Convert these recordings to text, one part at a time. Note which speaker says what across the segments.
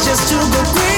Speaker 1: just to go crazy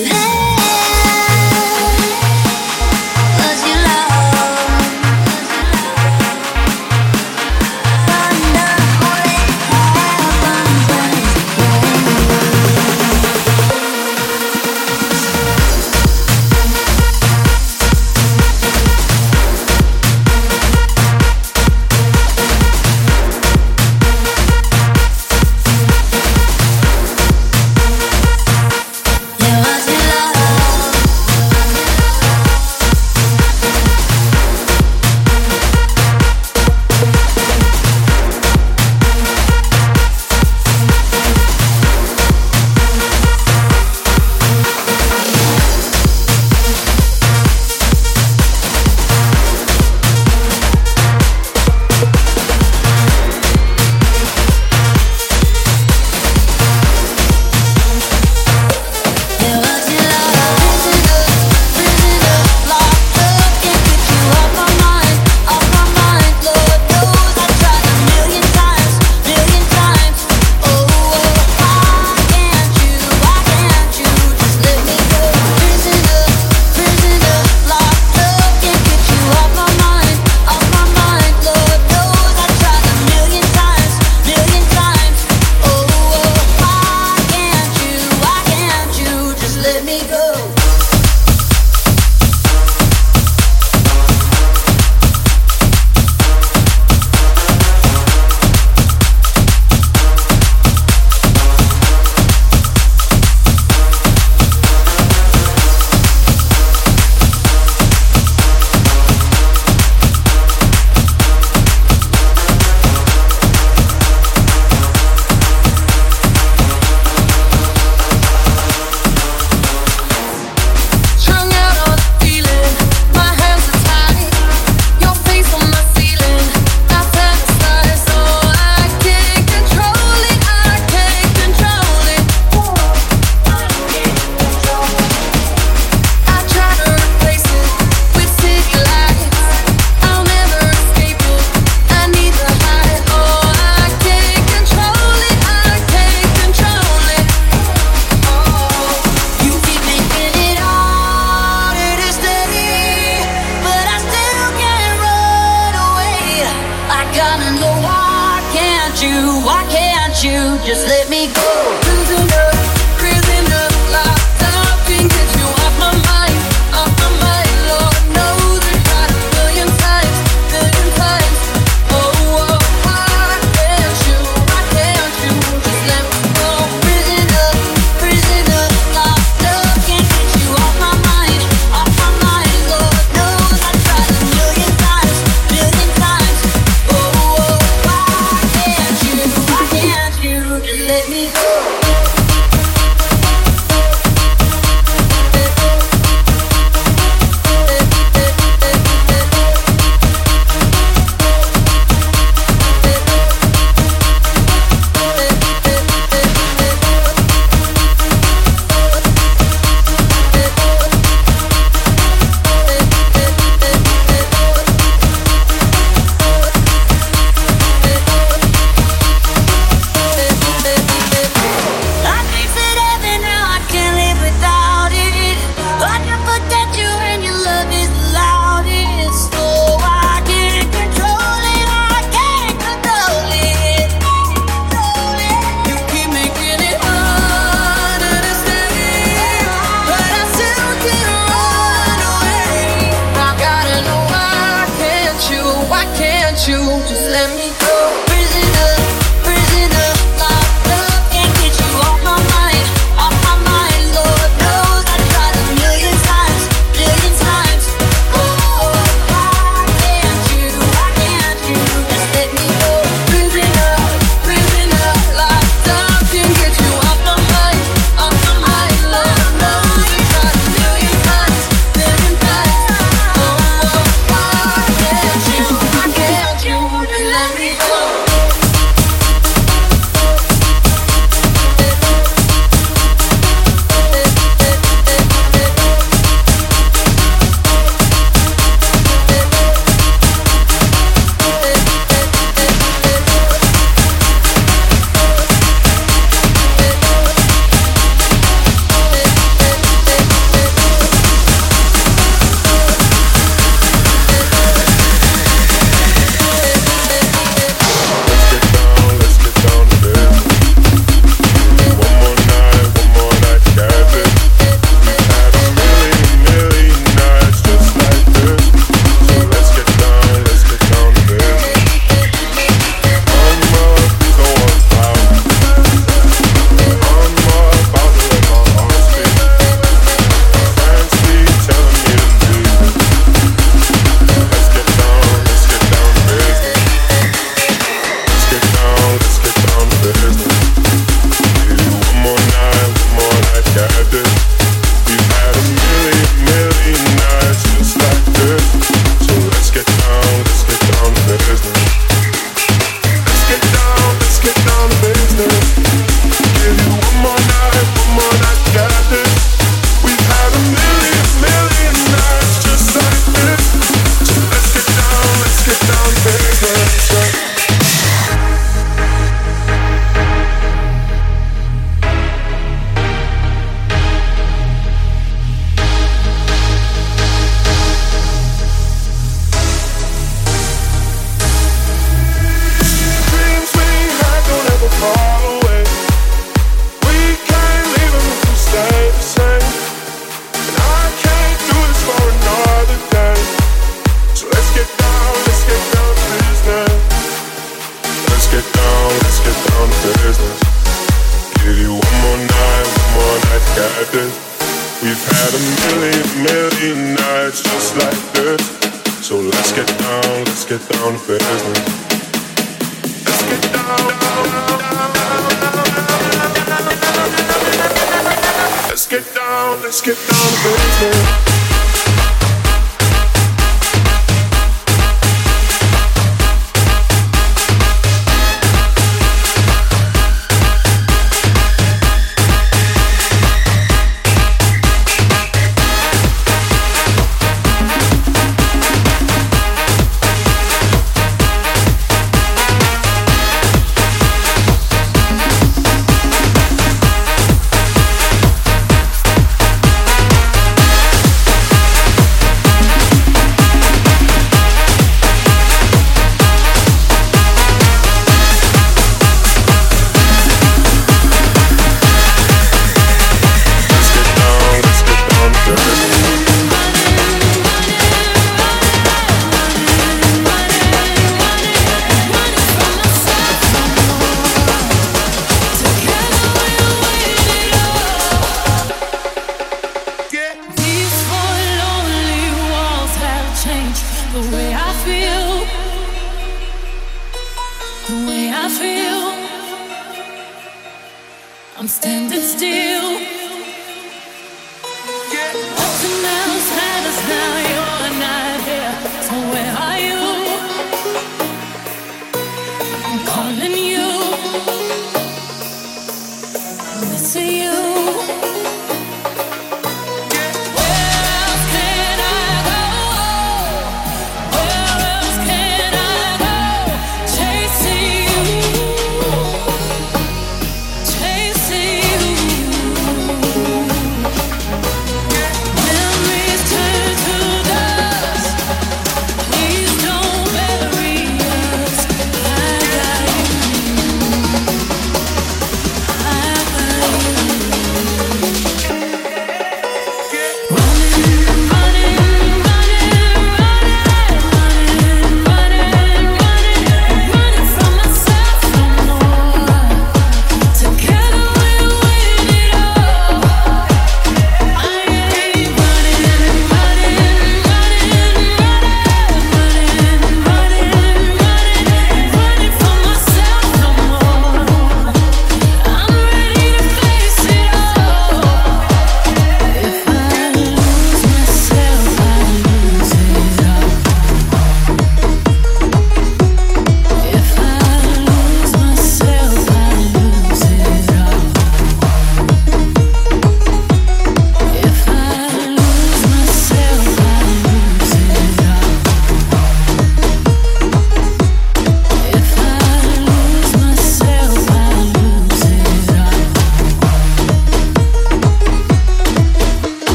Speaker 2: you
Speaker 3: had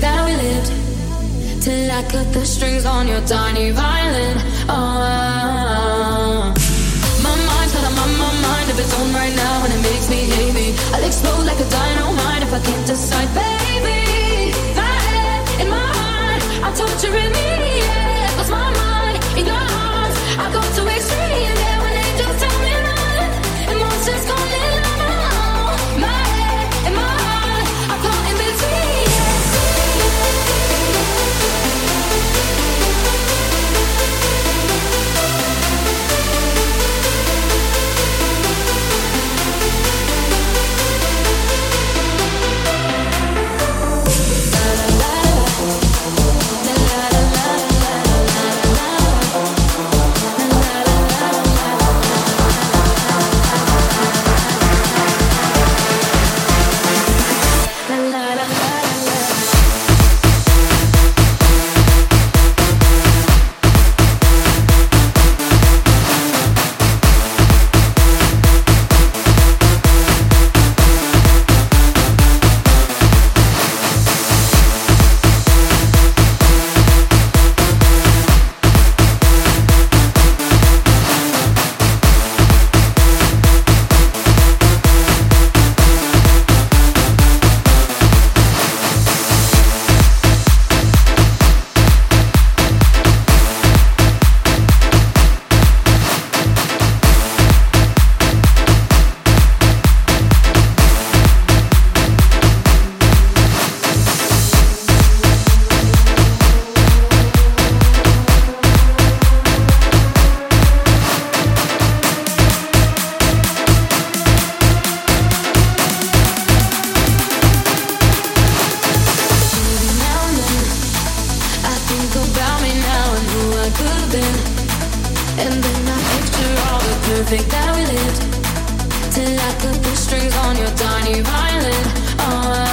Speaker 4: that we lived till I cut the strings on your tiny violin. Oh, my mind's got a my mind of its own right now, and it makes me hate me. I'll explode like a dynamite if I can't decide, baby. My head in my heart, I'm torturing me. Yeah, my mind in your arms, I go to extreme. Yeah.
Speaker 5: till
Speaker 1: I put the strings on your tiny violin. Oh,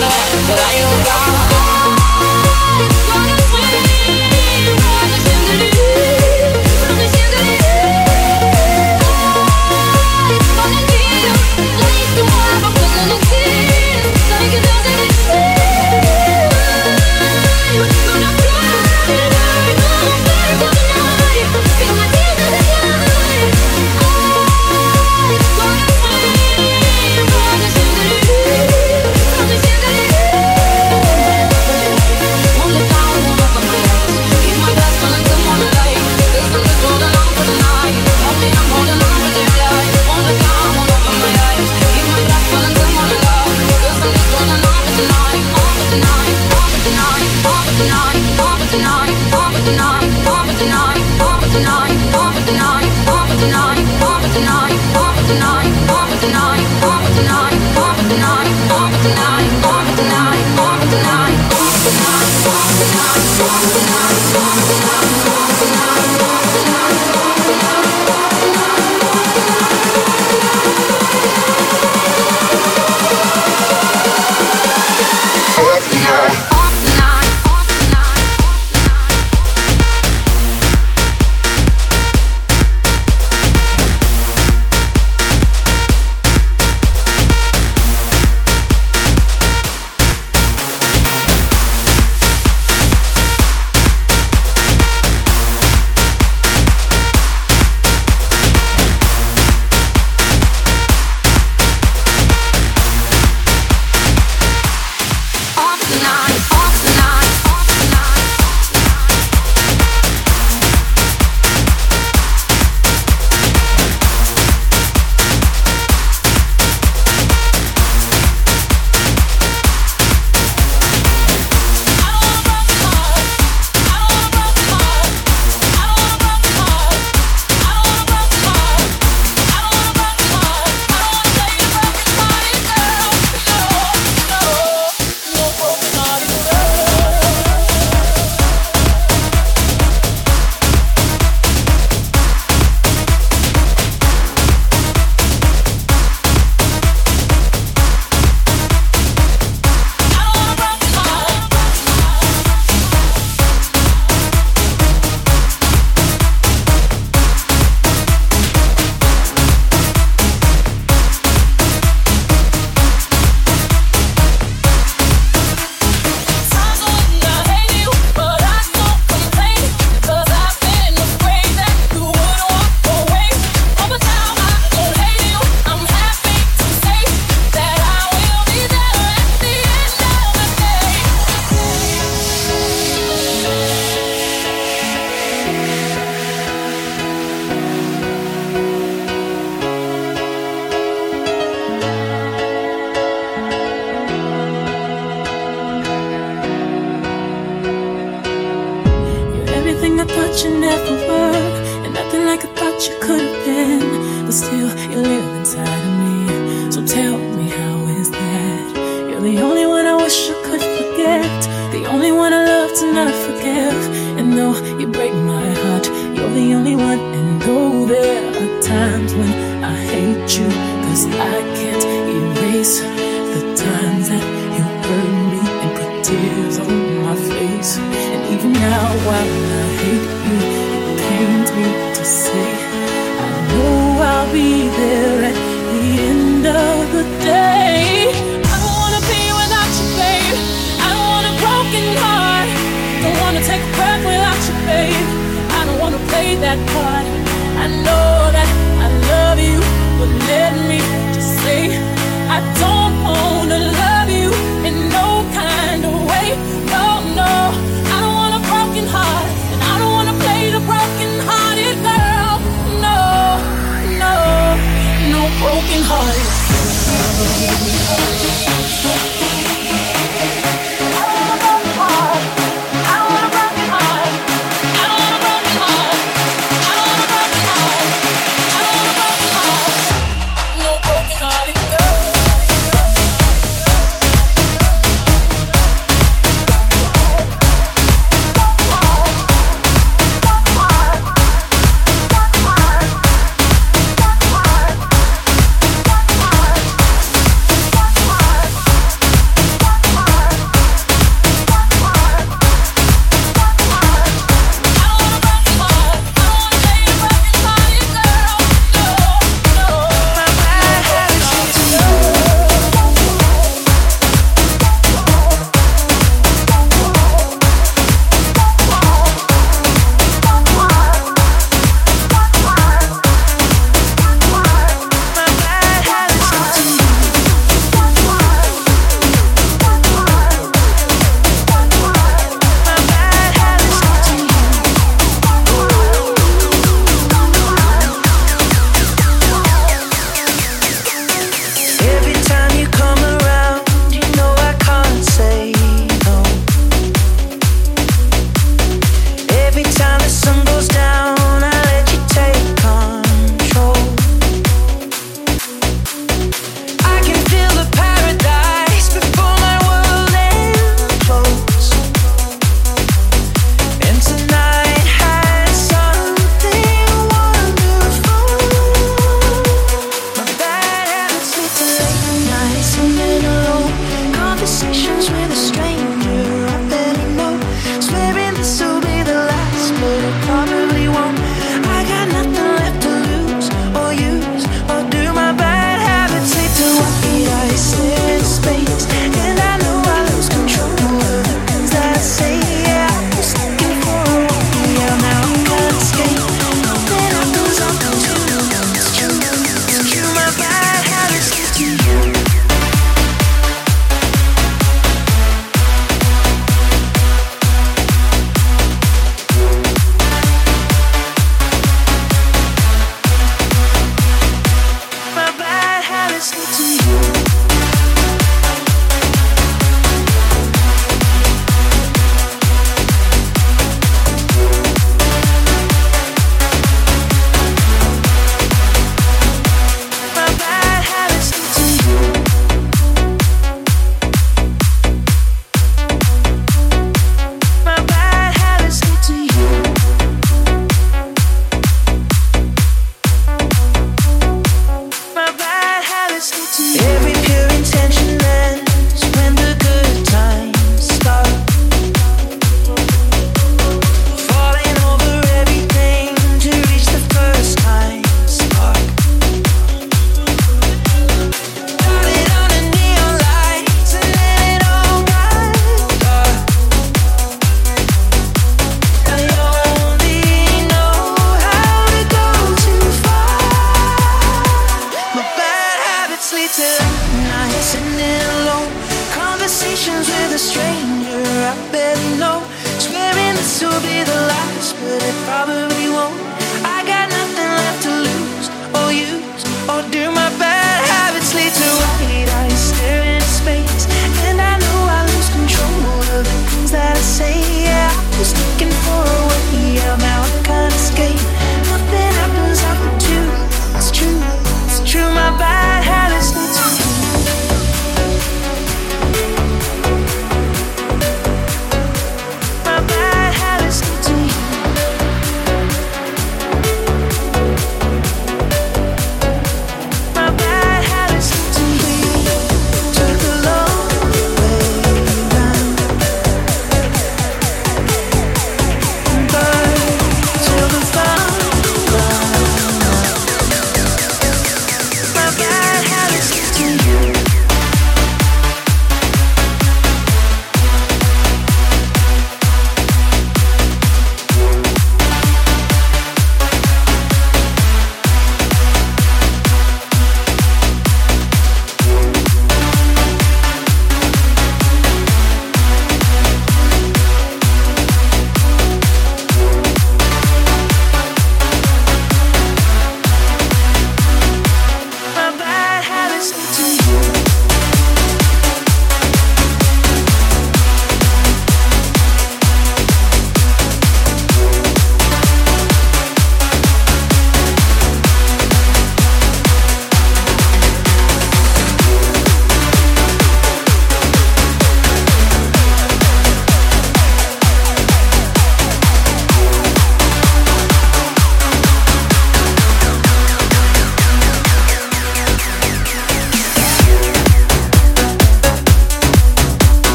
Speaker 1: no